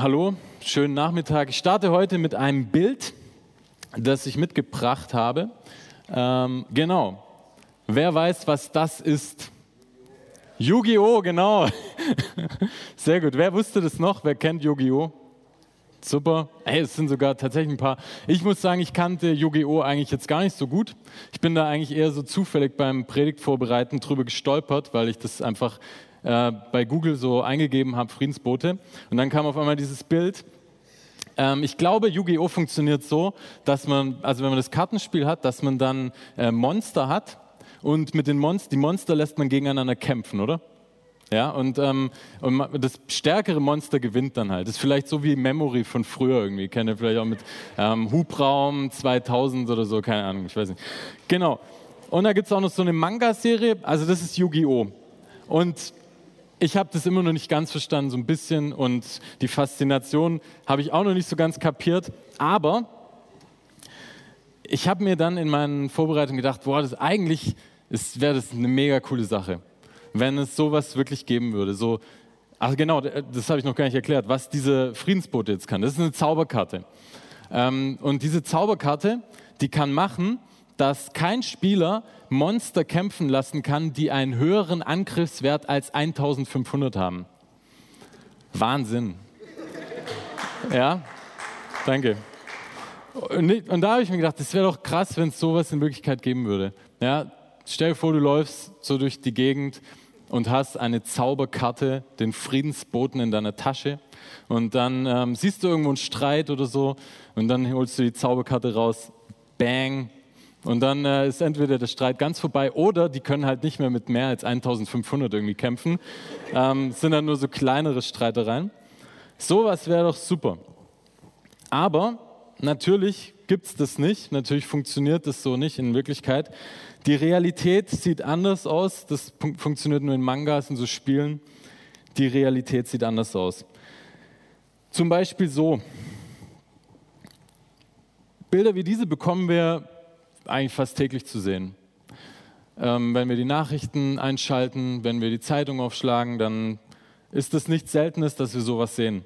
hallo, schönen Nachmittag. Ich starte heute mit einem Bild, das ich mitgebracht habe. Ähm, genau. Wer weiß, was das ist? Yu-Gi-Oh, genau. Sehr gut. Wer wusste das noch? Wer kennt Yu-Gi-Oh? Super. Hey, es sind sogar tatsächlich ein paar. Ich muss sagen, ich kannte Yu-Gi-Oh eigentlich jetzt gar nicht so gut. Ich bin da eigentlich eher so zufällig beim Predigtvorbereiten drüber gestolpert, weil ich das einfach äh, bei Google so eingegeben habe, Friedensbote. Und dann kam auf einmal dieses Bild. Ähm, ich glaube, Yu-Gi-Oh! funktioniert so, dass man, also wenn man das Kartenspiel hat, dass man dann äh, Monster hat und mit den Monster, die Monster lässt man gegeneinander kämpfen, oder? Ja, und, ähm, und das stärkere Monster gewinnt dann halt. Das ist vielleicht so wie Memory von früher irgendwie. Kennt ihr vielleicht auch mit ähm, Hubraum 2000 oder so, keine Ahnung, ich weiß nicht. Genau. Und da gibt es auch noch so eine Manga-Serie, also das ist Yu-Gi-Oh! Und ich habe das immer noch nicht ganz verstanden, so ein bisschen. Und die Faszination habe ich auch noch nicht so ganz kapiert. Aber ich habe mir dann in meinen Vorbereitungen gedacht, boah, das eigentlich wäre das eine mega coole Sache, wenn es sowas wirklich geben würde. So, ach genau, das habe ich noch gar nicht erklärt, was diese Friedensbote jetzt kann. Das ist eine Zauberkarte. Ähm, und diese Zauberkarte, die kann machen, dass kein Spieler Monster kämpfen lassen kann, die einen höheren Angriffswert als 1500 haben. Wahnsinn. Ja, danke. Und da habe ich mir gedacht, das wäre doch krass, wenn es sowas in Wirklichkeit geben würde. Ja, stell dir vor, du läufst so durch die Gegend und hast eine Zauberkarte, den Friedensboten in deiner Tasche. Und dann ähm, siehst du irgendwo einen Streit oder so und dann holst du die Zauberkarte raus. Bang, und dann äh, ist entweder der Streit ganz vorbei oder die können halt nicht mehr mit mehr als 1500 irgendwie kämpfen. Ähm, sind dann nur so kleinere Streitereien. Sowas wäre doch super. Aber natürlich gibt es das nicht. Natürlich funktioniert das so nicht in Wirklichkeit. Die Realität sieht anders aus. Das funktioniert nur in Mangas und so Spielen. Die Realität sieht anders aus. Zum Beispiel so. Bilder wie diese bekommen wir eigentlich fast täglich zu sehen. Ähm, wenn wir die Nachrichten einschalten, wenn wir die Zeitung aufschlagen, dann ist es nichts Seltenes, dass wir sowas sehen.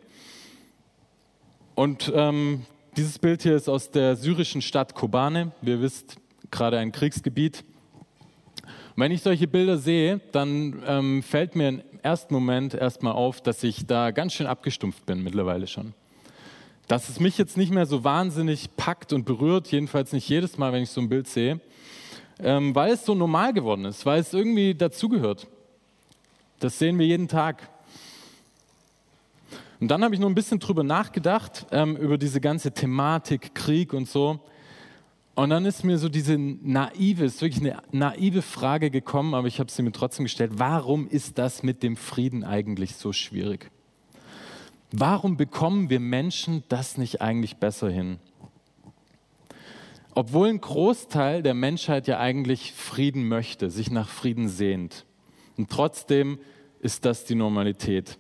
Und ähm, dieses Bild hier ist aus der syrischen Stadt Kobane. Wir wisst, gerade ein Kriegsgebiet. Und wenn ich solche Bilder sehe, dann ähm, fällt mir im ersten Moment erstmal auf, dass ich da ganz schön abgestumpft bin mittlerweile schon dass es mich jetzt nicht mehr so wahnsinnig packt und berührt, jedenfalls nicht jedes Mal, wenn ich so ein Bild sehe, ähm, weil es so normal geworden ist, weil es irgendwie dazugehört. Das sehen wir jeden Tag. Und dann habe ich noch ein bisschen drüber nachgedacht, ähm, über diese ganze Thematik, Krieg und so. Und dann ist mir so diese naive, ist wirklich eine naive Frage gekommen, aber ich habe sie mir trotzdem gestellt. Warum ist das mit dem Frieden eigentlich so schwierig? Warum bekommen wir Menschen das nicht eigentlich besser hin? Obwohl ein Großteil der Menschheit ja eigentlich Frieden möchte, sich nach Frieden sehnt. Und trotzdem ist das die Normalität.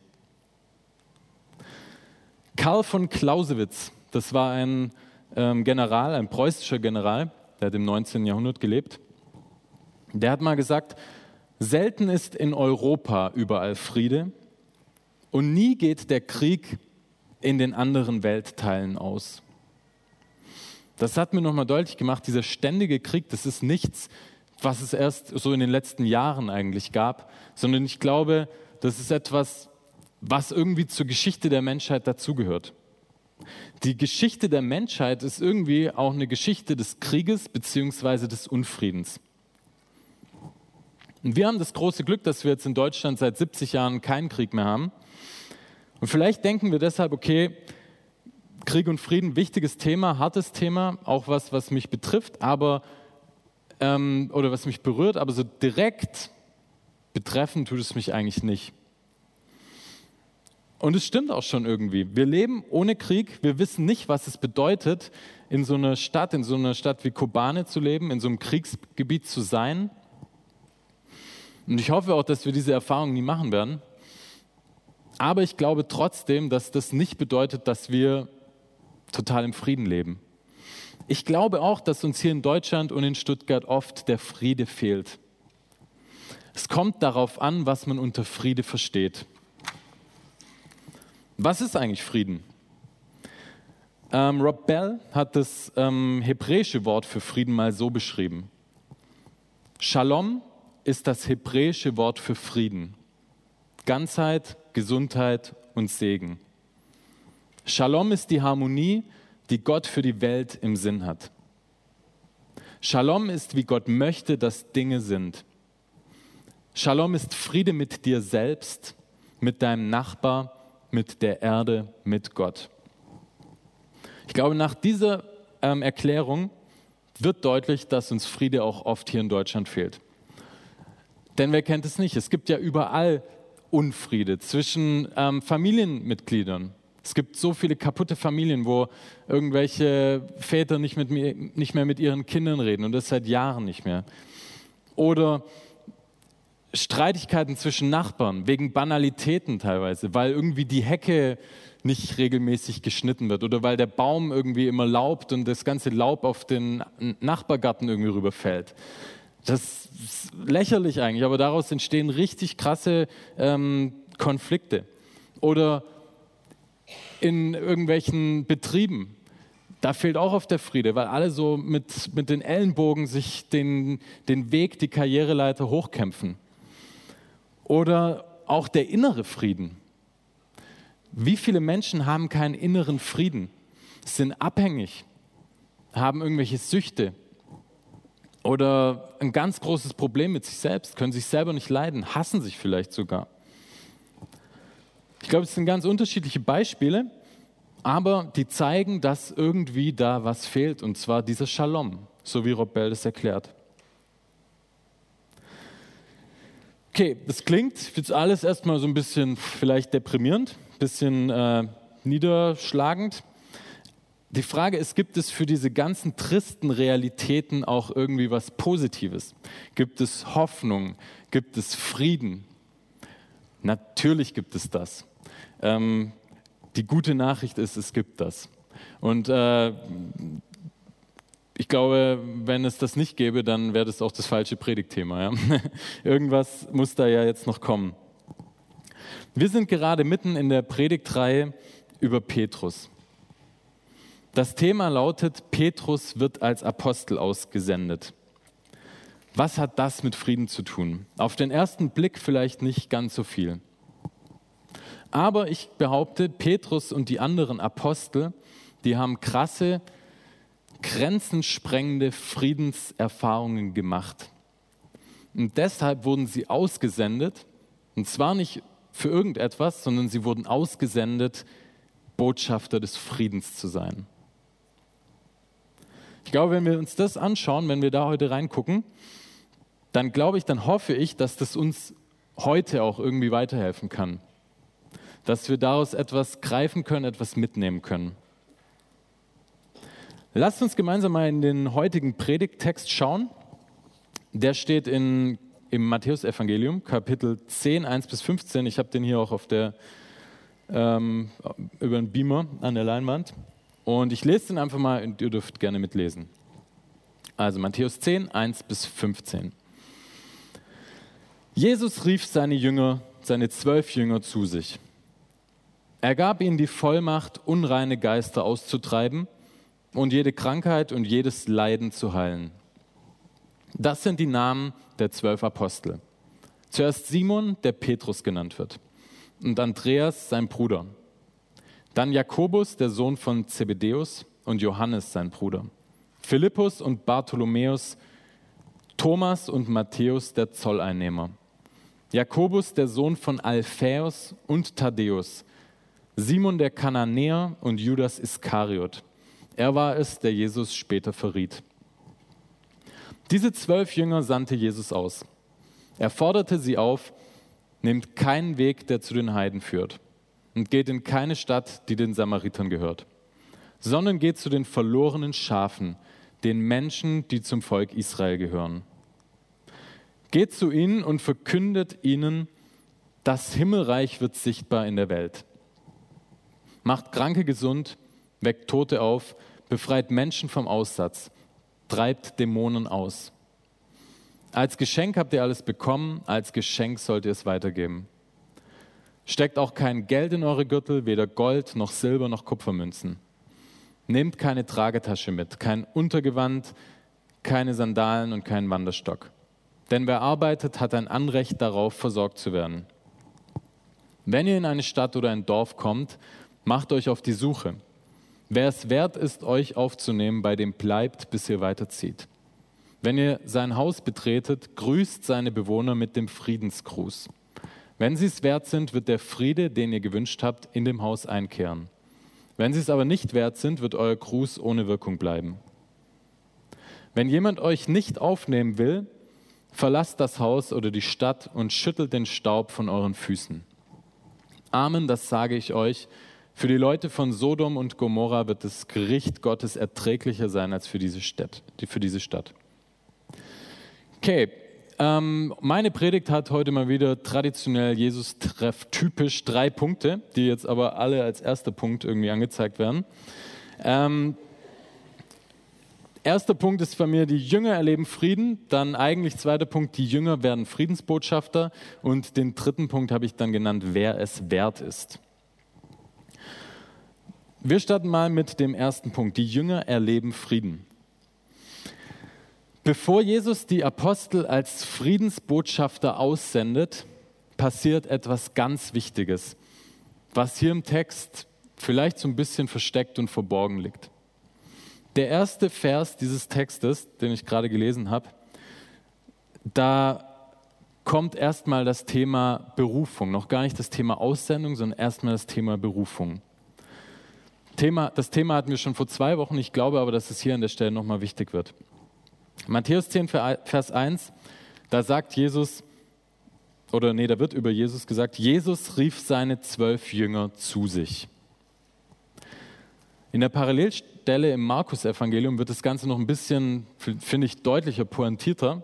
Karl von Clausewitz, das war ein ähm, General, ein preußischer General, der hat im 19. Jahrhundert gelebt. Der hat mal gesagt, selten ist in Europa überall Friede, und nie geht der Krieg in den anderen Weltteilen aus. Das hat mir nochmal deutlich gemacht, dieser ständige Krieg, das ist nichts, was es erst so in den letzten Jahren eigentlich gab, sondern ich glaube, das ist etwas, was irgendwie zur Geschichte der Menschheit dazugehört. Die Geschichte der Menschheit ist irgendwie auch eine Geschichte des Krieges bzw. des Unfriedens. Und wir haben das große Glück, dass wir jetzt in Deutschland seit 70 Jahren keinen Krieg mehr haben. Und vielleicht denken wir deshalb, okay, Krieg und Frieden, wichtiges Thema, hartes Thema, auch was, was mich betrifft, aber ähm, oder was mich berührt, aber so direkt betreffen tut es mich eigentlich nicht. Und es stimmt auch schon irgendwie. Wir leben ohne Krieg. Wir wissen nicht, was es bedeutet, in so einer Stadt, in so einer Stadt wie Kobane zu leben, in so einem Kriegsgebiet zu sein. Und ich hoffe auch, dass wir diese Erfahrung nie machen werden. Aber ich glaube trotzdem, dass das nicht bedeutet, dass wir total im Frieden leben. Ich glaube auch, dass uns hier in Deutschland und in Stuttgart oft der Friede fehlt. Es kommt darauf an, was man unter Friede versteht. Was ist eigentlich Frieden? Ähm, Rob Bell hat das ähm, hebräische Wort für Frieden mal so beschrieben. Shalom ist das hebräische Wort für Frieden. Ganzheit, Gesundheit und Segen. Shalom ist die Harmonie, die Gott für die Welt im Sinn hat. Shalom ist, wie Gott möchte, dass Dinge sind. Shalom ist Friede mit dir selbst, mit deinem Nachbar, mit der Erde, mit Gott. Ich glaube, nach dieser ähm, Erklärung wird deutlich, dass uns Friede auch oft hier in Deutschland fehlt. Denn wer kennt es nicht? Es gibt ja überall Unfriede zwischen ähm, Familienmitgliedern. Es gibt so viele kaputte Familien, wo irgendwelche Väter nicht, mit nicht mehr mit ihren Kindern reden und das seit Jahren nicht mehr. Oder Streitigkeiten zwischen Nachbarn wegen Banalitäten teilweise, weil irgendwie die Hecke nicht regelmäßig geschnitten wird oder weil der Baum irgendwie immer laubt und das ganze Laub auf den Nachbargarten irgendwie rüberfällt. Das ist lächerlich eigentlich, aber daraus entstehen richtig krasse ähm, Konflikte. Oder in irgendwelchen Betrieben, da fehlt auch oft der Friede, weil alle so mit, mit den Ellenbogen sich den, den Weg, die Karriereleiter hochkämpfen. Oder auch der innere Frieden. Wie viele Menschen haben keinen inneren Frieden, sind abhängig, haben irgendwelche Süchte oder ein ganz großes Problem mit sich selbst, können sich selber nicht leiden, hassen sich vielleicht sogar. Ich glaube, es sind ganz unterschiedliche Beispiele, aber die zeigen, dass irgendwie da was fehlt, und zwar dieser Shalom, so wie Rob Bell das erklärt. Okay, das klingt jetzt alles erstmal so ein bisschen vielleicht deprimierend, ein bisschen äh, niederschlagend. Die Frage ist, gibt es für diese ganzen tristen Realitäten auch irgendwie was Positives? Gibt es Hoffnung? Gibt es Frieden? Natürlich gibt es das. Ähm, die gute Nachricht ist, es gibt das. Und äh, ich glaube, wenn es das nicht gäbe, dann wäre das auch das falsche Predigtthema. Ja? Irgendwas muss da ja jetzt noch kommen. Wir sind gerade mitten in der Predigtreihe über Petrus. Das Thema lautet, Petrus wird als Apostel ausgesendet. Was hat das mit Frieden zu tun? Auf den ersten Blick vielleicht nicht ganz so viel. Aber ich behaupte, Petrus und die anderen Apostel, die haben krasse, grenzensprengende Friedenserfahrungen gemacht. Und deshalb wurden sie ausgesendet, und zwar nicht für irgendetwas, sondern sie wurden ausgesendet, Botschafter des Friedens zu sein. Ich glaube, wenn wir uns das anschauen, wenn wir da heute reingucken, dann glaube ich, dann hoffe ich, dass das uns heute auch irgendwie weiterhelfen kann. Dass wir daraus etwas greifen können, etwas mitnehmen können. Lasst uns gemeinsam mal in den heutigen Predigttext schauen. Der steht in, im Matthäusevangelium, Kapitel 10, 1 bis 15. Ich habe den hier auch auf der, ähm, über den Beamer an der Leinwand. Und ich lese den einfach mal und ihr dürft gerne mitlesen. Also Matthäus 10, 1 bis 15. Jesus rief seine Jünger, seine zwölf Jünger zu sich. Er gab ihnen die Vollmacht, unreine Geister auszutreiben und jede Krankheit und jedes Leiden zu heilen. Das sind die Namen der zwölf Apostel. Zuerst Simon, der Petrus genannt wird, und Andreas, sein Bruder dann Jakobus, der Sohn von Zebedeus, und Johannes, sein Bruder. Philippus und Bartholomäus, Thomas und Matthäus, der Zolleinnehmer. Jakobus, der Sohn von Alphaeus und Thaddäus. Simon der Kananäer und Judas Iskariot. Er war es, der Jesus später verriet. Diese zwölf Jünger sandte Jesus aus. Er forderte sie auf, nehmt keinen Weg, der zu den Heiden führt und geht in keine Stadt, die den Samaritern gehört, sondern geht zu den verlorenen Schafen, den Menschen, die zum Volk Israel gehören. Geht zu ihnen und verkündet ihnen, das Himmelreich wird sichtbar in der Welt. Macht Kranke gesund, weckt Tote auf, befreit Menschen vom Aussatz, treibt Dämonen aus. Als Geschenk habt ihr alles bekommen, als Geschenk sollt ihr es weitergeben. Steckt auch kein Geld in eure Gürtel, weder Gold noch Silber noch Kupfermünzen. Nehmt keine Tragetasche mit, kein Untergewand, keine Sandalen und keinen Wanderstock. Denn wer arbeitet, hat ein Anrecht darauf, versorgt zu werden. Wenn ihr in eine Stadt oder ein Dorf kommt, macht euch auf die Suche. Wer es wert ist, euch aufzunehmen, bei dem bleibt, bis ihr weiterzieht. Wenn ihr sein Haus betretet, grüßt seine Bewohner mit dem Friedensgruß. Wenn sie es wert sind, wird der Friede, den ihr gewünscht habt, in dem Haus einkehren. Wenn sie es aber nicht wert sind, wird euer Gruß ohne Wirkung bleiben. Wenn jemand euch nicht aufnehmen will, verlasst das Haus oder die Stadt und schüttelt den Staub von euren Füßen. Amen, das sage ich euch. Für die Leute von Sodom und Gomorra wird das Gericht Gottes erträglicher sein als für diese Stadt. Für diese Stadt. Okay, ähm, meine Predigt hat heute mal wieder traditionell Jesus-Treff typisch drei Punkte, die jetzt aber alle als erster Punkt irgendwie angezeigt werden. Ähm, Erster Punkt ist bei mir, die Jünger erleben Frieden. Dann eigentlich zweiter Punkt, die Jünger werden Friedensbotschafter. Und den dritten Punkt habe ich dann genannt, wer es wert ist. Wir starten mal mit dem ersten Punkt. Die Jünger erleben Frieden. Bevor Jesus die Apostel als Friedensbotschafter aussendet, passiert etwas ganz Wichtiges, was hier im Text vielleicht so ein bisschen versteckt und verborgen liegt. Der erste Vers dieses Textes, den ich gerade gelesen habe, da kommt erstmal das Thema Berufung, noch gar nicht das Thema Aussendung, sondern erstmal das Thema Berufung. Thema, das Thema hatten wir schon vor zwei Wochen, ich glaube aber, dass es hier an der Stelle nochmal wichtig wird. Matthäus 10, Vers 1, da sagt Jesus, oder nee, da wird über Jesus gesagt, Jesus rief seine zwölf Jünger zu sich. In der Parallelstelle im Markus-Evangelium wird das Ganze noch ein bisschen, finde ich, deutlicher, pointierter.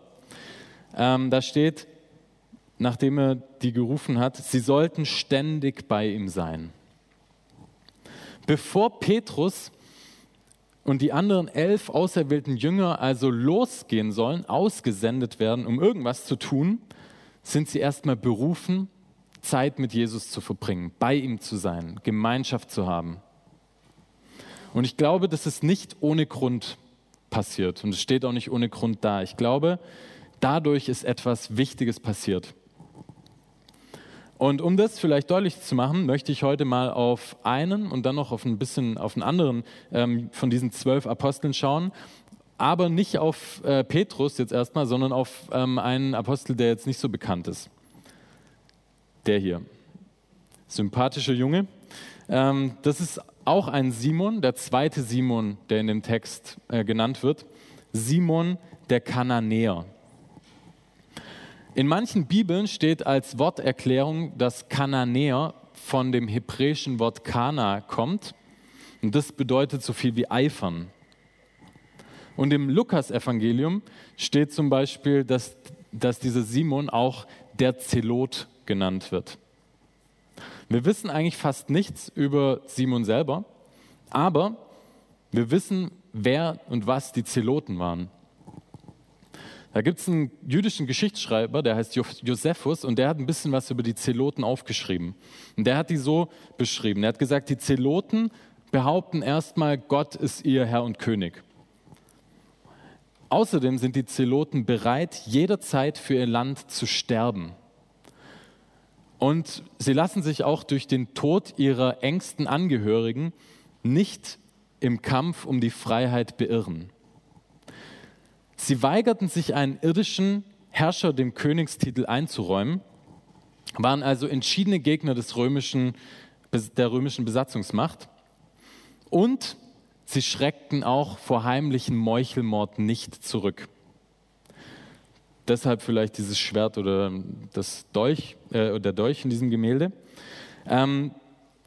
Ähm, da steht, nachdem er die gerufen hat, sie sollten ständig bei ihm sein. Bevor Petrus und die anderen elf auserwählten Jünger also losgehen sollen, ausgesendet werden, um irgendwas zu tun, sind sie erstmal berufen, Zeit mit Jesus zu verbringen, bei ihm zu sein, Gemeinschaft zu haben. Und ich glaube, das ist nicht ohne Grund passiert und es steht auch nicht ohne Grund da. Ich glaube, dadurch ist etwas Wichtiges passiert. Und um das vielleicht deutlich zu machen, möchte ich heute mal auf einen und dann noch auf ein bisschen auf einen anderen ähm, von diesen zwölf Aposteln schauen, aber nicht auf äh, Petrus jetzt erstmal, sondern auf ähm, einen Apostel, der jetzt nicht so bekannt ist. Der hier. Sympathischer Junge. Ähm, das ist auch ein Simon, der zweite Simon, der in dem Text äh, genannt wird, Simon der Kananäer. In manchen Bibeln steht als Worterklärung, dass Kananäer von dem hebräischen Wort Kana kommt und das bedeutet so viel wie eifern. Und im Lukas-Evangelium steht zum Beispiel, dass, dass dieser Simon auch der Zelot genannt wird. Wir wissen eigentlich fast nichts über Simon selber, aber wir wissen, wer und was die Zeloten waren. Da gibt es einen jüdischen Geschichtsschreiber, der heißt Josephus, und der hat ein bisschen was über die Zeloten aufgeschrieben. Und der hat die so beschrieben. Er hat gesagt, die Zeloten behaupten erstmal, Gott ist ihr Herr und König. Außerdem sind die Zeloten bereit, jederzeit für ihr Land zu sterben. Und sie lassen sich auch durch den Tod ihrer engsten Angehörigen nicht im Kampf um die Freiheit beirren. Sie weigerten sich, einen irdischen Herrscher dem Königstitel einzuräumen, waren also entschiedene Gegner des römischen, der römischen Besatzungsmacht und sie schreckten auch vor heimlichen Meuchelmord nicht zurück deshalb vielleicht dieses Schwert oder das Dolch, äh, der Dolch in diesem Gemälde. Ähm,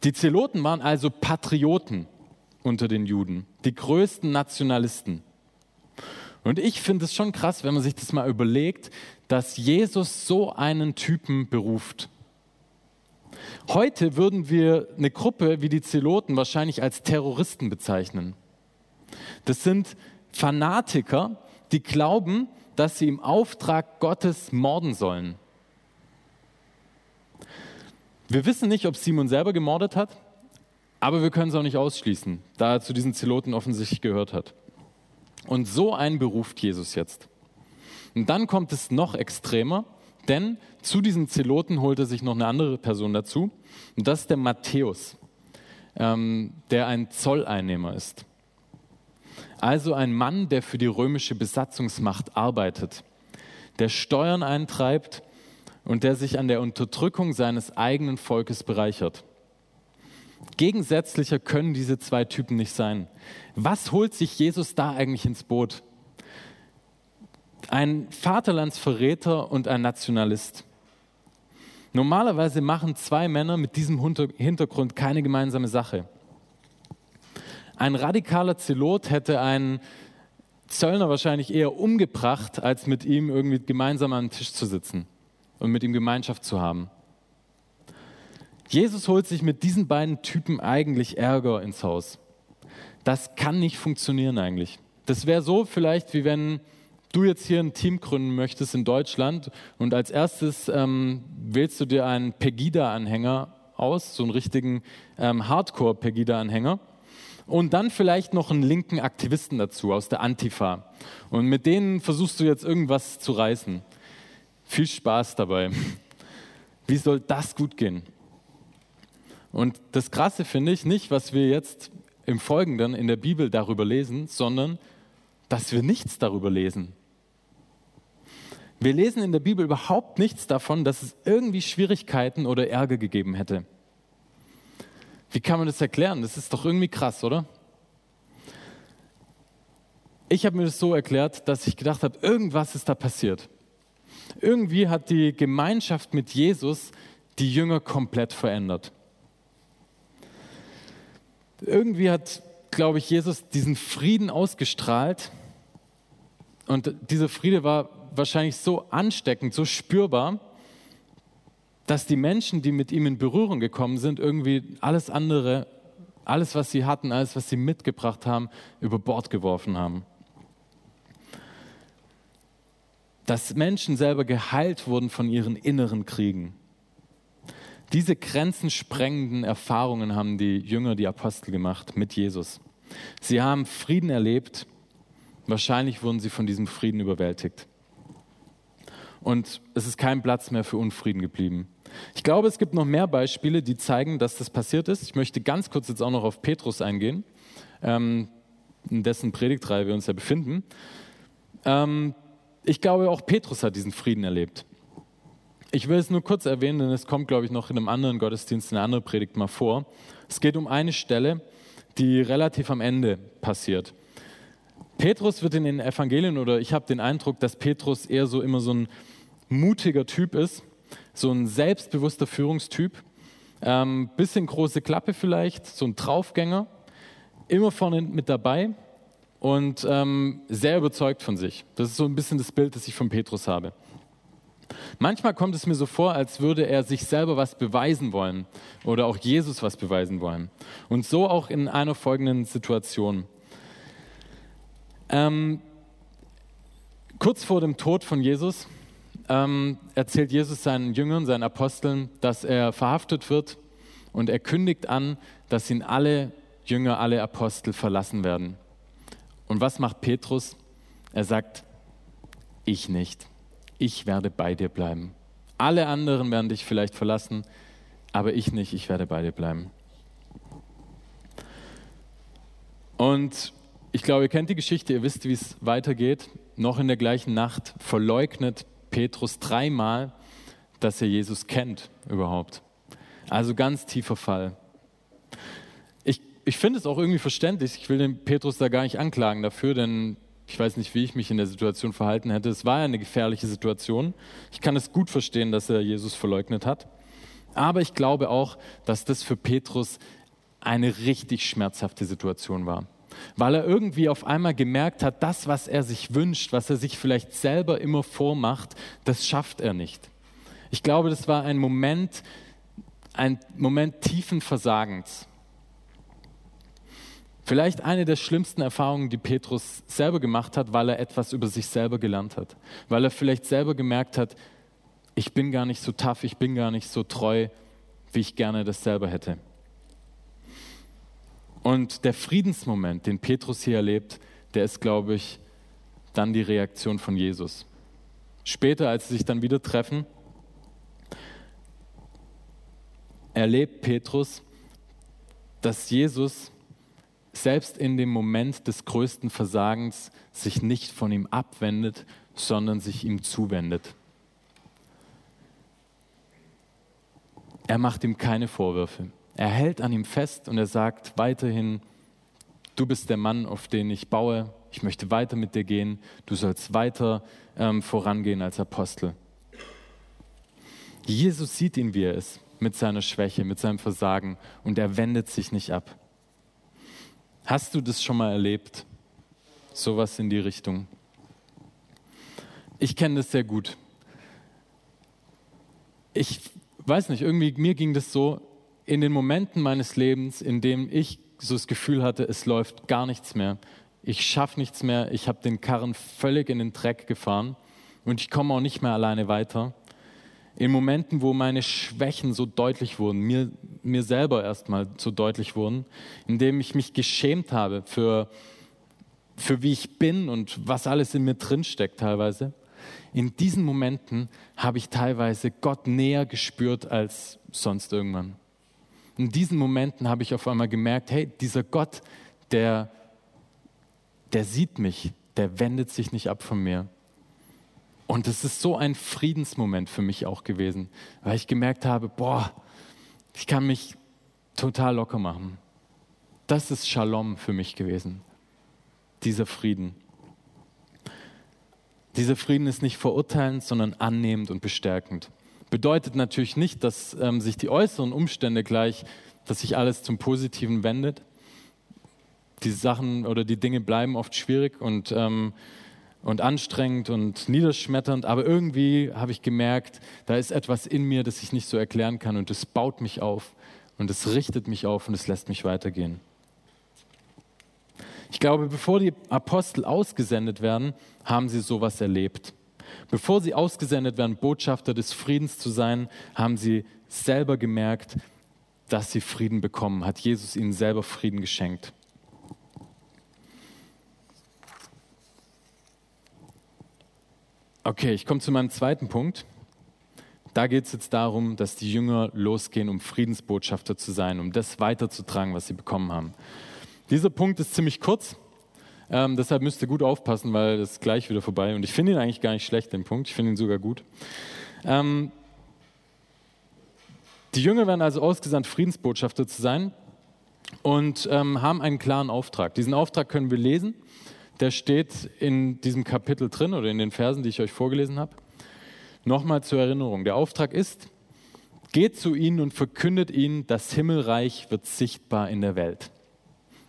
die Zeloten waren also Patrioten unter den Juden, die größten Nationalisten. Und ich finde es schon krass, wenn man sich das mal überlegt, dass Jesus so einen Typen beruft. Heute würden wir eine Gruppe wie die Zeloten wahrscheinlich als Terroristen bezeichnen. Das sind Fanatiker, die glauben, dass sie im Auftrag Gottes morden sollen. Wir wissen nicht, ob Simon selber gemordet hat, aber wir können es auch nicht ausschließen, da er zu diesen Zeloten offensichtlich gehört hat. Und so einen beruft Jesus jetzt. Und dann kommt es noch extremer, denn zu diesen Zeloten holt er sich noch eine andere Person dazu. Und das ist der Matthäus, ähm, der ein Zolleinnehmer ist. Also ein Mann, der für die römische Besatzungsmacht arbeitet, der Steuern eintreibt und der sich an der Unterdrückung seines eigenen Volkes bereichert. Gegensätzlicher können diese zwei Typen nicht sein. Was holt sich Jesus da eigentlich ins Boot? Ein Vaterlandsverräter und ein Nationalist. Normalerweise machen zwei Männer mit diesem Hintergrund keine gemeinsame Sache. Ein radikaler Zelot hätte einen Zöllner wahrscheinlich eher umgebracht, als mit ihm irgendwie gemeinsam am Tisch zu sitzen und mit ihm Gemeinschaft zu haben. Jesus holt sich mit diesen beiden Typen eigentlich Ärger ins Haus. Das kann nicht funktionieren eigentlich. Das wäre so vielleicht, wie wenn du jetzt hier ein Team gründen möchtest in Deutschland und als erstes ähm, wählst du dir einen Pegida-Anhänger aus, so einen richtigen ähm, Hardcore-Pegida-Anhänger und dann vielleicht noch einen linken Aktivisten dazu aus der Antifa. Und mit denen versuchst du jetzt irgendwas zu reißen. Viel Spaß dabei. Wie soll das gut gehen? Und das Krasse finde ich nicht, was wir jetzt im Folgenden in der Bibel darüber lesen, sondern dass wir nichts darüber lesen. Wir lesen in der Bibel überhaupt nichts davon, dass es irgendwie Schwierigkeiten oder Ärger gegeben hätte. Wie kann man das erklären? Das ist doch irgendwie krass, oder? Ich habe mir das so erklärt, dass ich gedacht habe, irgendwas ist da passiert. Irgendwie hat die Gemeinschaft mit Jesus die Jünger komplett verändert irgendwie hat, glaube ich, Jesus diesen Frieden ausgestrahlt. Und dieser Friede war wahrscheinlich so ansteckend, so spürbar, dass die Menschen, die mit ihm in Berührung gekommen sind, irgendwie alles andere, alles, was sie hatten, alles, was sie mitgebracht haben, über Bord geworfen haben. Dass Menschen selber geheilt wurden von ihren inneren Kriegen. Diese grenzensprengenden Erfahrungen haben die Jünger, die Apostel gemacht mit Jesus. Sie haben Frieden erlebt. Wahrscheinlich wurden sie von diesem Frieden überwältigt. Und es ist kein Platz mehr für Unfrieden geblieben. Ich glaube, es gibt noch mehr Beispiele, die zeigen, dass das passiert ist. Ich möchte ganz kurz jetzt auch noch auf Petrus eingehen, ähm, in dessen Predigtreihe wir uns ja befinden. Ähm, ich glaube, auch Petrus hat diesen Frieden erlebt. Ich will es nur kurz erwähnen, denn es kommt, glaube ich, noch in einem anderen Gottesdienst, in einer anderen Predigt mal vor. Es geht um eine Stelle, die relativ am Ende passiert. Petrus wird in den Evangelien, oder ich habe den Eindruck, dass Petrus eher so immer so ein mutiger Typ ist, so ein selbstbewusster Führungstyp, ähm, bisschen große Klappe vielleicht, so ein Draufgänger, immer vorne mit dabei und ähm, sehr überzeugt von sich. Das ist so ein bisschen das Bild, das ich von Petrus habe. Manchmal kommt es mir so vor, als würde er sich selber was beweisen wollen oder auch Jesus was beweisen wollen. Und so auch in einer folgenden Situation. Ähm, kurz vor dem Tod von Jesus ähm, erzählt Jesus seinen Jüngern, seinen Aposteln, dass er verhaftet wird und er kündigt an, dass ihn alle Jünger, alle Apostel verlassen werden. Und was macht Petrus? Er sagt, ich nicht ich werde bei dir bleiben. Alle anderen werden dich vielleicht verlassen, aber ich nicht, ich werde bei dir bleiben. Und ich glaube, ihr kennt die Geschichte, ihr wisst, wie es weitergeht. Noch in der gleichen Nacht verleugnet Petrus dreimal, dass er Jesus kennt überhaupt. Also ganz tiefer Fall. Ich, ich finde es auch irgendwie verständlich. Ich will den Petrus da gar nicht anklagen dafür, denn ich weiß nicht, wie ich mich in der Situation verhalten hätte. Es war ja eine gefährliche Situation. Ich kann es gut verstehen, dass er Jesus verleugnet hat. Aber ich glaube auch, dass das für Petrus eine richtig schmerzhafte Situation war. Weil er irgendwie auf einmal gemerkt hat, das, was er sich wünscht, was er sich vielleicht selber immer vormacht, das schafft er nicht. Ich glaube, das war ein Moment, ein Moment tiefen Versagens. Vielleicht eine der schlimmsten Erfahrungen, die Petrus selber gemacht hat, weil er etwas über sich selber gelernt hat. Weil er vielleicht selber gemerkt hat, ich bin gar nicht so tough, ich bin gar nicht so treu, wie ich gerne das selber hätte. Und der Friedensmoment, den Petrus hier erlebt, der ist, glaube ich, dann die Reaktion von Jesus. Später, als sie sich dann wieder treffen, erlebt Petrus, dass Jesus selbst in dem Moment des größten Versagens sich nicht von ihm abwendet, sondern sich ihm zuwendet. Er macht ihm keine Vorwürfe. Er hält an ihm fest und er sagt weiterhin, du bist der Mann, auf den ich baue, ich möchte weiter mit dir gehen, du sollst weiter ähm, vorangehen als Apostel. Jesus sieht ihn, wie er ist, mit seiner Schwäche, mit seinem Versagen und er wendet sich nicht ab. Hast du das schon mal erlebt? Sowas in die Richtung. Ich kenne das sehr gut. Ich weiß nicht, irgendwie mir ging das so in den Momenten meines Lebens, in denen ich so das Gefühl hatte, es läuft gar nichts mehr. Ich schaffe nichts mehr. Ich habe den Karren völlig in den Dreck gefahren und ich komme auch nicht mehr alleine weiter. In Momenten, wo meine Schwächen so deutlich wurden, mir, mir selber erstmal so deutlich wurden, in dem ich mich geschämt habe für, für wie ich bin und was alles in mir drinsteckt teilweise. In diesen Momenten habe ich teilweise Gott näher gespürt als sonst irgendwann. In diesen Momenten habe ich auf einmal gemerkt, hey, dieser Gott, der, der sieht mich, der wendet sich nicht ab von mir. Und es ist so ein Friedensmoment für mich auch gewesen, weil ich gemerkt habe, boah, ich kann mich total locker machen. Das ist Shalom für mich gewesen, dieser Frieden. Dieser Frieden ist nicht verurteilend, sondern annehmend und bestärkend. Bedeutet natürlich nicht, dass ähm, sich die äußeren Umstände gleich, dass sich alles zum Positiven wendet. Die Sachen oder die Dinge bleiben oft schwierig und, ähm, und anstrengend und niederschmetternd, aber irgendwie habe ich gemerkt, da ist etwas in mir, das ich nicht so erklären kann und es baut mich auf und es richtet mich auf und es lässt mich weitergehen. Ich glaube, bevor die Apostel ausgesendet werden, haben sie sowas erlebt. Bevor sie ausgesendet werden, Botschafter des Friedens zu sein, haben sie selber gemerkt, dass sie Frieden bekommen, hat Jesus ihnen selber Frieden geschenkt. Okay, ich komme zu meinem zweiten Punkt. Da geht es jetzt darum, dass die Jünger losgehen, um Friedensbotschafter zu sein, um das weiterzutragen, was sie bekommen haben. Dieser Punkt ist ziemlich kurz, ähm, deshalb müsst ihr gut aufpassen, weil das ist gleich wieder vorbei. Und ich finde ihn eigentlich gar nicht schlecht, den Punkt. Ich finde ihn sogar gut. Ähm, die Jünger werden also ausgesandt, Friedensbotschafter zu sein und ähm, haben einen klaren Auftrag. Diesen Auftrag können wir lesen. Der steht in diesem Kapitel drin oder in den Versen, die ich euch vorgelesen habe. Nochmal zur Erinnerung. Der Auftrag ist, geht zu ihnen und verkündet ihnen, das Himmelreich wird sichtbar in der Welt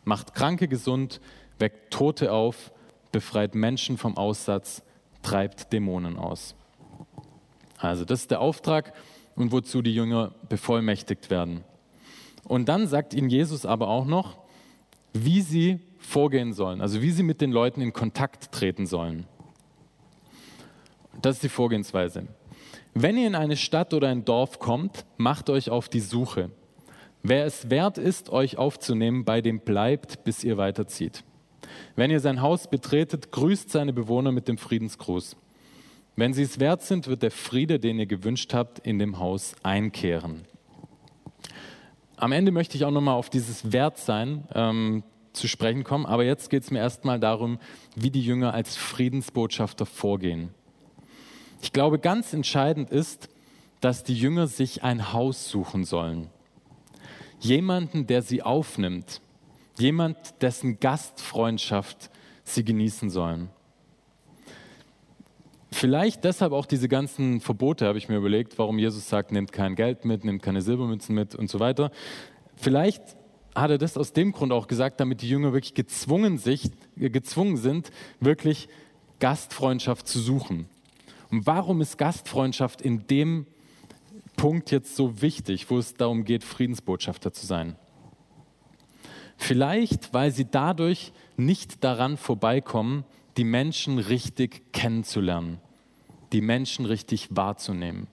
macht Kranke gesund, weckt Tote auf, befreit Menschen vom Aussatz, treibt Dämonen aus. Also das ist der Auftrag und wozu die Jünger bevollmächtigt werden. Und dann sagt ihnen Jesus aber auch noch, wie sie vorgehen sollen, also wie sie mit den Leuten in Kontakt treten sollen. Das ist die Vorgehensweise. Wenn ihr in eine Stadt oder ein Dorf kommt, macht euch auf die Suche. Wer es wert ist, euch aufzunehmen, bei dem bleibt, bis ihr weiterzieht. Wenn ihr sein Haus betretet, grüßt seine Bewohner mit dem Friedensgruß. Wenn sie es wert sind, wird der Friede, den ihr gewünscht habt, in dem Haus einkehren. Am Ende möchte ich auch nochmal auf dieses Wertsein ähm, zu sprechen kommen, aber jetzt geht es mir erstmal darum, wie die Jünger als Friedensbotschafter vorgehen. Ich glaube, ganz entscheidend ist, dass die Jünger sich ein Haus suchen sollen. Jemanden, der sie aufnimmt. Jemand, dessen Gastfreundschaft sie genießen sollen. Vielleicht deshalb auch diese ganzen Verbote, habe ich mir überlegt, warum Jesus sagt, nehmt kein Geld mit, nehmt keine Silbermünzen mit und so weiter. Vielleicht hat er das aus dem Grund auch gesagt, damit die Jünger wirklich gezwungen, sich, gezwungen sind, wirklich Gastfreundschaft zu suchen. Und warum ist Gastfreundschaft in dem Punkt jetzt so wichtig, wo es darum geht, Friedensbotschafter zu sein? Vielleicht, weil sie dadurch nicht daran vorbeikommen, die Menschen richtig kennenzulernen, die Menschen richtig wahrzunehmen.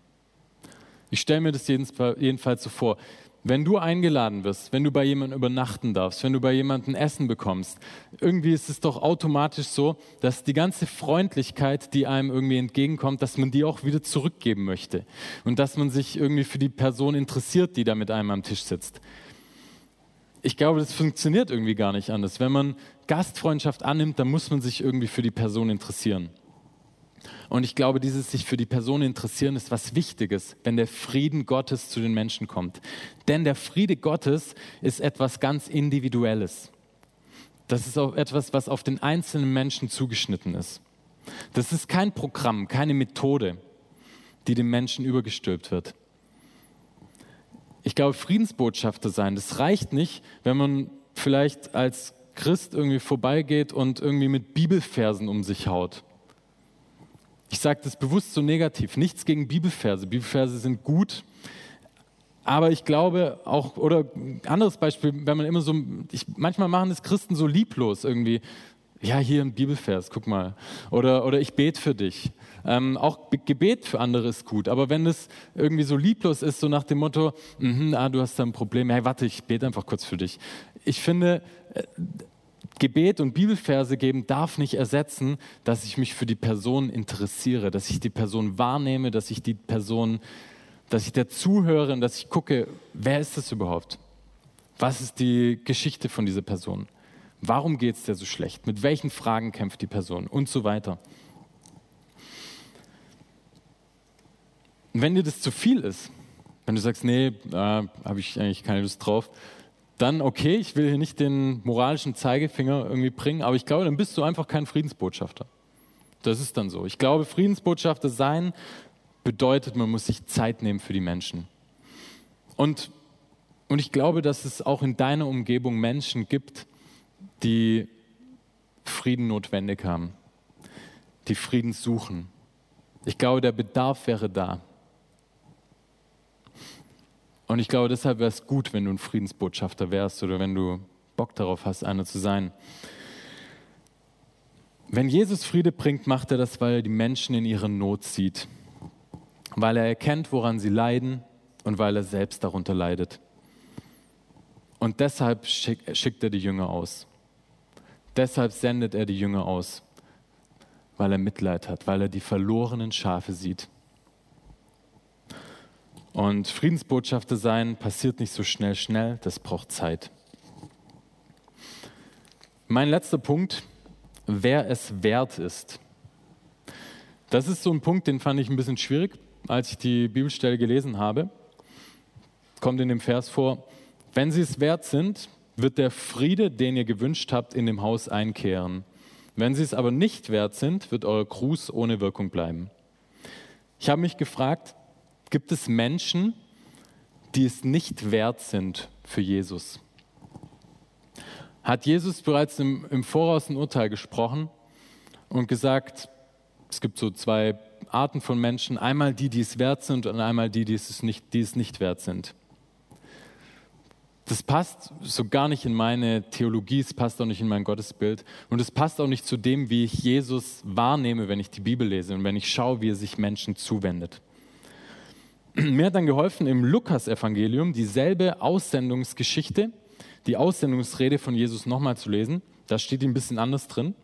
Ich stelle mir das jedenfalls so vor. Wenn du eingeladen wirst, wenn du bei jemandem übernachten darfst, wenn du bei jemandem Essen bekommst, irgendwie ist es doch automatisch so, dass die ganze Freundlichkeit, die einem irgendwie entgegenkommt, dass man die auch wieder zurückgeben möchte und dass man sich irgendwie für die Person interessiert, die da mit einem am Tisch sitzt. Ich glaube, das funktioniert irgendwie gar nicht anders. Wenn man Gastfreundschaft annimmt, dann muss man sich irgendwie für die Person interessieren. Und ich glaube, dieses sich für die Person interessieren ist was Wichtiges, wenn der Frieden Gottes zu den Menschen kommt. Denn der Friede Gottes ist etwas ganz Individuelles. Das ist auch etwas, was auf den einzelnen Menschen zugeschnitten ist. Das ist kein Programm, keine Methode, die dem Menschen übergestülpt wird. Ich glaube, Friedensbotschafter sein, das reicht nicht, wenn man vielleicht als Christ irgendwie vorbeigeht und irgendwie mit Bibelfersen um sich haut ich sage das bewusst so negativ. Nichts gegen Bibelverse. Bibelverse sind gut. Aber ich glaube auch, oder anderes Beispiel, wenn man immer so, ich, manchmal machen es Christen so lieblos irgendwie. Ja, hier ein Bibelvers, guck mal. Oder, oder ich bete für dich. Ähm, auch Gebet für andere ist gut. Aber wenn es irgendwie so lieblos ist, so nach dem Motto, mm ah, du hast da ein Problem, hey, warte, ich bete einfach kurz für dich. Ich finde, äh, Gebet und Bibelverse geben darf nicht ersetzen, dass ich mich für die Person interessiere, dass ich die Person wahrnehme, dass ich die Person, dass ich der zuhöre und dass ich gucke, wer ist das überhaupt? Was ist die Geschichte von dieser Person? Warum geht es dir so schlecht? Mit welchen Fragen kämpft die Person? Und so weiter. Und wenn dir das zu viel ist, wenn du sagst, nee, da habe ich eigentlich keine Lust drauf, dann okay, ich will hier nicht den moralischen Zeigefinger irgendwie bringen, aber ich glaube, dann bist du einfach kein Friedensbotschafter. Das ist dann so. Ich glaube, Friedensbotschafter sein bedeutet, man muss sich Zeit nehmen für die Menschen. Und, und ich glaube, dass es auch in deiner Umgebung Menschen gibt, die Frieden notwendig haben, die Frieden suchen. Ich glaube, der Bedarf wäre da. Und ich glaube, deshalb wäre es gut, wenn du ein Friedensbotschafter wärst oder wenn du Bock darauf hast, einer zu sein. Wenn Jesus Friede bringt, macht er das, weil er die Menschen in ihrer Not sieht, weil er erkennt, woran sie leiden und weil er selbst darunter leidet. Und deshalb schickt er die Jünger aus. Deshalb sendet er die Jünger aus, weil er Mitleid hat, weil er die verlorenen Schafe sieht. Und Friedensbotschafter sein passiert nicht so schnell, schnell, das braucht Zeit. Mein letzter Punkt, wer es wert ist. Das ist so ein Punkt, den fand ich ein bisschen schwierig, als ich die Bibelstelle gelesen habe. Kommt in dem Vers vor, wenn sie es wert sind, wird der Friede, den ihr gewünscht habt, in dem Haus einkehren. Wenn sie es aber nicht wert sind, wird euer Gruß ohne Wirkung bleiben. Ich habe mich gefragt, gibt es Menschen, die es nicht wert sind für Jesus. Hat Jesus bereits im, im Voraus ein Urteil gesprochen und gesagt, es gibt so zwei Arten von Menschen, einmal die, die es wert sind und einmal die, die es nicht, die es nicht wert sind. Das passt so gar nicht in meine Theologie, es passt auch nicht in mein Gottesbild und es passt auch nicht zu dem, wie ich Jesus wahrnehme, wenn ich die Bibel lese und wenn ich schaue, wie er sich Menschen zuwendet. Mir hat dann geholfen, im Lukas-Evangelium dieselbe Aussendungsgeschichte, die Aussendungsrede von Jesus nochmal zu lesen. Da steht ein bisschen anders drin.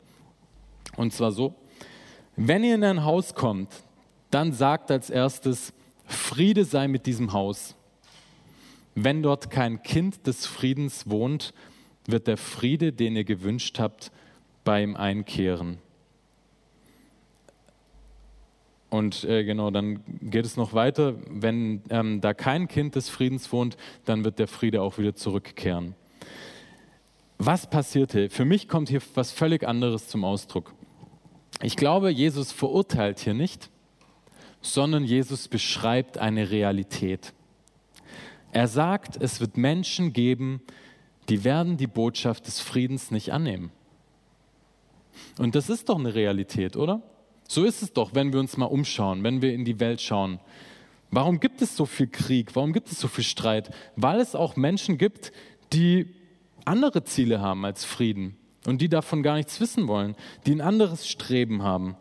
Und zwar so, wenn ihr in ein Haus kommt, dann sagt als erstes, Friede sei mit diesem Haus. Wenn dort kein Kind des Friedens wohnt, wird der Friede, den ihr gewünscht habt, bei ihm einkehren. Und äh, genau, dann geht es noch weiter. Wenn ähm, da kein Kind des Friedens wohnt, dann wird der Friede auch wieder zurückkehren. Was passierte? Für mich kommt hier was völlig anderes zum Ausdruck. Ich glaube, Jesus verurteilt hier nicht, sondern Jesus beschreibt eine Realität. Er sagt, es wird Menschen geben, die werden die Botschaft des Friedens nicht annehmen. Und das ist doch eine Realität, oder? So ist es doch, wenn wir uns mal umschauen, wenn wir in die Welt schauen. Warum gibt es so viel Krieg? Warum gibt es so viel Streit? Weil es auch Menschen gibt, die andere Ziele haben als Frieden und die davon gar nichts wissen wollen, die ein anderes Streben haben.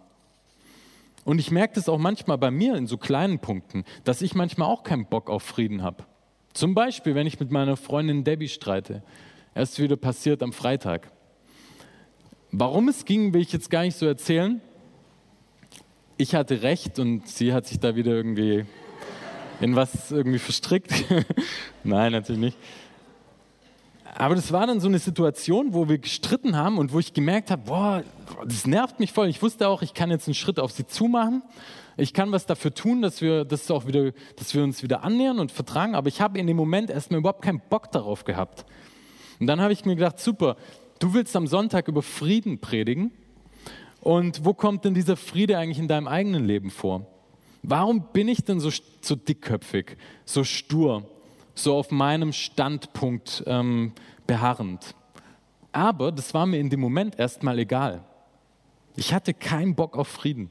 Und ich merke das auch manchmal bei mir in so kleinen Punkten, dass ich manchmal auch keinen Bock auf Frieden habe. Zum Beispiel, wenn ich mit meiner Freundin Debbie streite. Erst wieder passiert am Freitag. Warum es ging, will ich jetzt gar nicht so erzählen. Ich hatte recht und sie hat sich da wieder irgendwie in was irgendwie verstrickt. Nein, natürlich nicht. Aber das war dann so eine Situation, wo wir gestritten haben und wo ich gemerkt habe, boah, das nervt mich voll. Ich wusste auch, ich kann jetzt einen Schritt auf sie zumachen. Ich kann was dafür tun, dass wir, das auch wieder, dass wir uns wieder annähern und vertragen. Aber ich habe in dem Moment erstmal überhaupt keinen Bock darauf gehabt. Und dann habe ich mir gedacht, super, du willst am Sonntag über Frieden predigen. Und wo kommt denn dieser Friede eigentlich in deinem eigenen Leben vor? Warum bin ich denn so, so dickköpfig, so stur, so auf meinem Standpunkt ähm, beharrend. Aber das war mir in dem Moment erstmal egal. Ich hatte keinen Bock auf Frieden.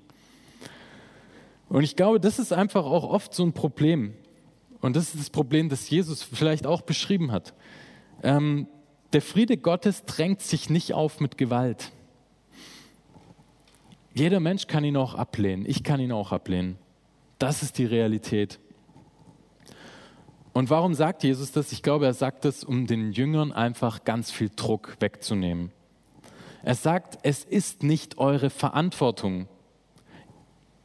Und ich glaube, das ist einfach auch oft so ein Problem. Und das ist das Problem, das Jesus vielleicht auch beschrieben hat. Ähm, der Friede Gottes drängt sich nicht auf mit Gewalt. Jeder Mensch kann ihn auch ablehnen. Ich kann ihn auch ablehnen. Das ist die Realität. Und warum sagt Jesus das? Ich glaube, er sagt das, um den Jüngern einfach ganz viel Druck wegzunehmen. Er sagt, es ist nicht eure Verantwortung.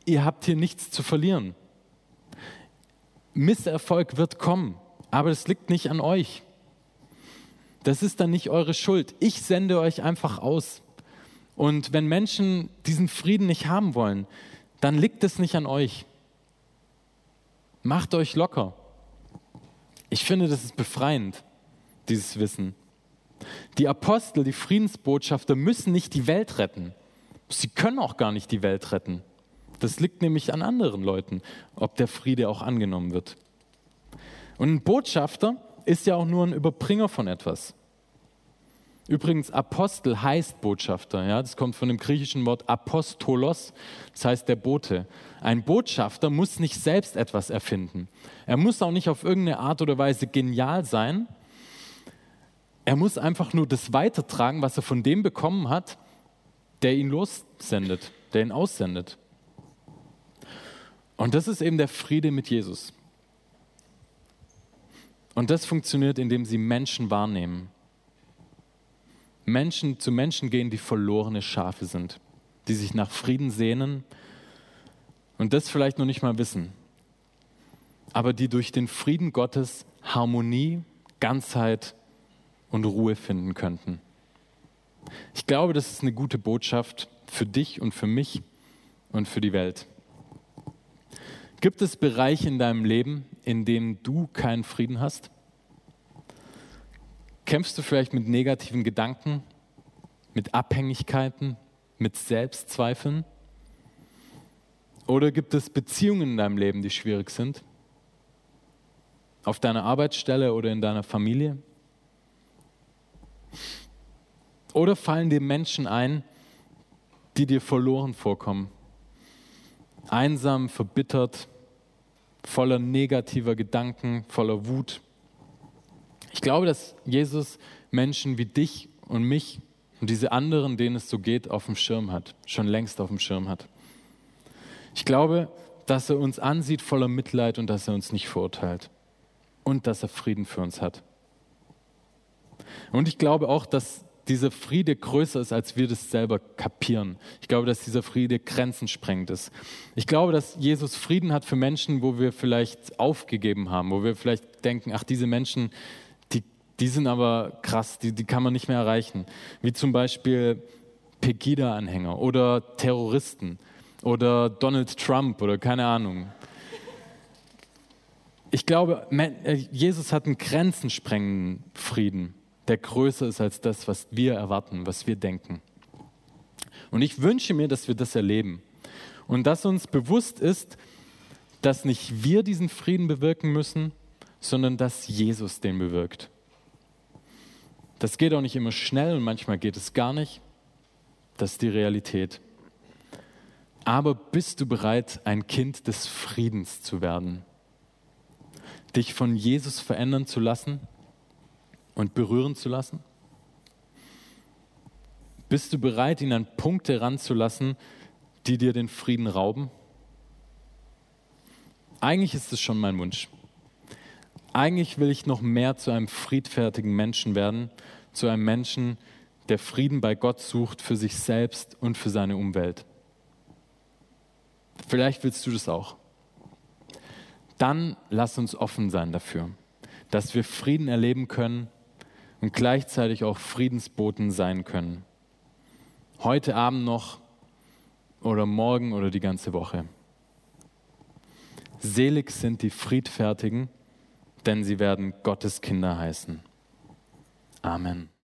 Ihr habt hier nichts zu verlieren. Misserfolg wird kommen, aber es liegt nicht an euch. Das ist dann nicht eure Schuld. Ich sende euch einfach aus. Und wenn Menschen diesen Frieden nicht haben wollen, dann liegt es nicht an euch. Macht euch locker. Ich finde, das ist befreiend, dieses Wissen. Die Apostel, die Friedensbotschafter müssen nicht die Welt retten. Sie können auch gar nicht die Welt retten. Das liegt nämlich an anderen Leuten, ob der Friede auch angenommen wird. Und ein Botschafter ist ja auch nur ein Überbringer von etwas. Übrigens, Apostel heißt Botschafter. Ja? Das kommt von dem griechischen Wort Apostolos, das heißt der Bote. Ein Botschafter muss nicht selbst etwas erfinden. Er muss auch nicht auf irgendeine Art oder Weise genial sein. Er muss einfach nur das weitertragen, was er von dem bekommen hat, der ihn lossendet, der ihn aussendet. Und das ist eben der Friede mit Jesus. Und das funktioniert, indem sie Menschen wahrnehmen. Menschen zu Menschen gehen, die verlorene Schafe sind, die sich nach Frieden sehnen und das vielleicht noch nicht mal wissen, aber die durch den Frieden Gottes Harmonie, Ganzheit und Ruhe finden könnten. Ich glaube, das ist eine gute Botschaft für dich und für mich und für die Welt. Gibt es Bereiche in deinem Leben, in denen du keinen Frieden hast? Kämpfst du vielleicht mit negativen Gedanken, mit Abhängigkeiten, mit Selbstzweifeln? Oder gibt es Beziehungen in deinem Leben, die schwierig sind? Auf deiner Arbeitsstelle oder in deiner Familie? Oder fallen dir Menschen ein, die dir verloren vorkommen? Einsam, verbittert, voller negativer Gedanken, voller Wut. Ich glaube, dass Jesus Menschen wie dich und mich und diese anderen, denen es so geht, auf dem Schirm hat, schon längst auf dem Schirm hat. Ich glaube, dass er uns ansieht voller Mitleid und dass er uns nicht verurteilt und dass er Frieden für uns hat. Und ich glaube auch, dass dieser Friede größer ist, als wir das selber kapieren. Ich glaube, dass dieser Friede grenzensprengend ist. Ich glaube, dass Jesus Frieden hat für Menschen, wo wir vielleicht aufgegeben haben, wo wir vielleicht denken, ach, diese Menschen, die sind aber krass, die, die kann man nicht mehr erreichen. Wie zum Beispiel Pegida-Anhänger oder Terroristen oder Donald Trump oder keine Ahnung. Ich glaube, äh, Jesus hat einen grenzensprengenden Frieden, der größer ist als das, was wir erwarten, was wir denken. Und ich wünsche mir, dass wir das erleben und dass uns bewusst ist, dass nicht wir diesen Frieden bewirken müssen, sondern dass Jesus den bewirkt. Das geht auch nicht immer schnell und manchmal geht es gar nicht. Das ist die Realität. Aber bist du bereit, ein Kind des Friedens zu werden? Dich von Jesus verändern zu lassen und berühren zu lassen? Bist du bereit, ihn an Punkte ranzulassen, die dir den Frieden rauben? eigentlich ist es schon mein Wunsch. Eigentlich will ich noch mehr zu einem friedfertigen Menschen werden, zu einem Menschen, der Frieden bei Gott sucht für sich selbst und für seine Umwelt. Vielleicht willst du das auch. Dann lass uns offen sein dafür, dass wir Frieden erleben können und gleichzeitig auch Friedensboten sein können. Heute Abend noch oder morgen oder die ganze Woche. Selig sind die Friedfertigen, denn sie werden Gottes Kinder heißen. Amen.